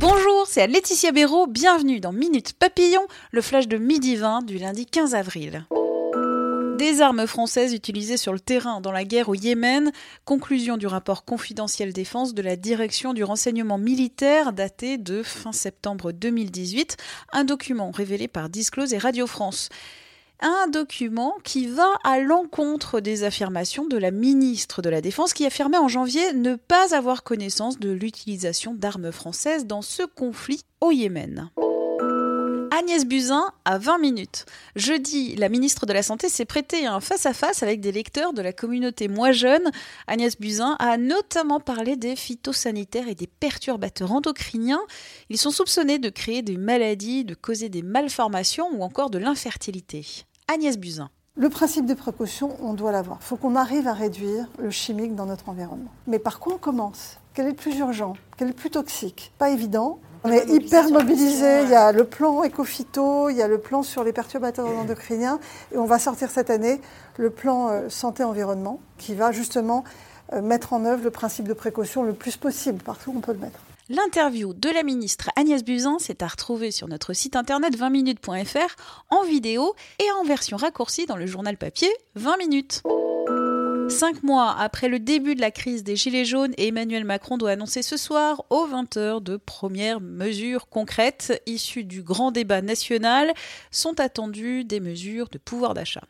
Bonjour, c'est Laetitia Béraud, bienvenue dans Minute Papillon, le flash de midi 20 du lundi 15 avril. Des armes françaises utilisées sur le terrain dans la guerre au Yémen. Conclusion du rapport confidentiel défense de la direction du renseignement militaire daté de fin septembre 2018. Un document révélé par Disclose et Radio France un document qui va à l'encontre des affirmations de la ministre de la Défense qui affirmait en janvier ne pas avoir connaissance de l'utilisation d'armes françaises dans ce conflit au Yémen. Agnès Buzyn à 20 minutes. Jeudi, la ministre de la Santé s'est prêtée à un face-à-face avec des lecteurs de la communauté Moi Jeune. Agnès Buzyn a notamment parlé des phytosanitaires et des perturbateurs endocriniens. Ils sont soupçonnés de créer des maladies, de causer des malformations ou encore de l'infertilité. Agnès Buzyn. Le principe de précaution, on doit l'avoir. Il faut qu'on arrive à réduire le chimique dans notre environnement. Mais par quoi on commence Quel est le plus urgent? Quel est le plus toxique? Pas évident. On est hyper mobilisé. Il y a le plan éco-phyto, il y a le plan sur les perturbateurs endocriniens. Et on va sortir cette année le plan euh, santé-environnement qui va justement euh, mettre en œuvre le principe de précaution le plus possible partout où on peut le mettre. L'interview de la ministre Agnès Buzyn s'est à retrouver sur notre site internet 20minutes.fr en vidéo et en version raccourcie dans le journal papier 20 minutes. Cinq mois après le début de la crise des Gilets jaunes, Emmanuel Macron doit annoncer ce soir aux 20h de premières mesures concrètes issues du grand débat national. Sont attendues des mesures de pouvoir d'achat.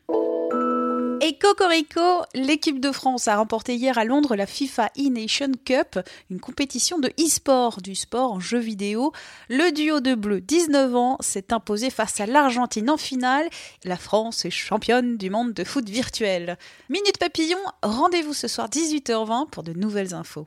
Et Cocorico, l'équipe de France a remporté hier à Londres la FIFA e-Nation Cup, une compétition de e-sport, du sport en jeu vidéo. Le duo de bleu, 19 ans, s'est imposé face à l'Argentine en finale. La France est championne du monde de foot virtuel. Minute Papillon, rendez-vous ce soir 18h20 pour de nouvelles infos.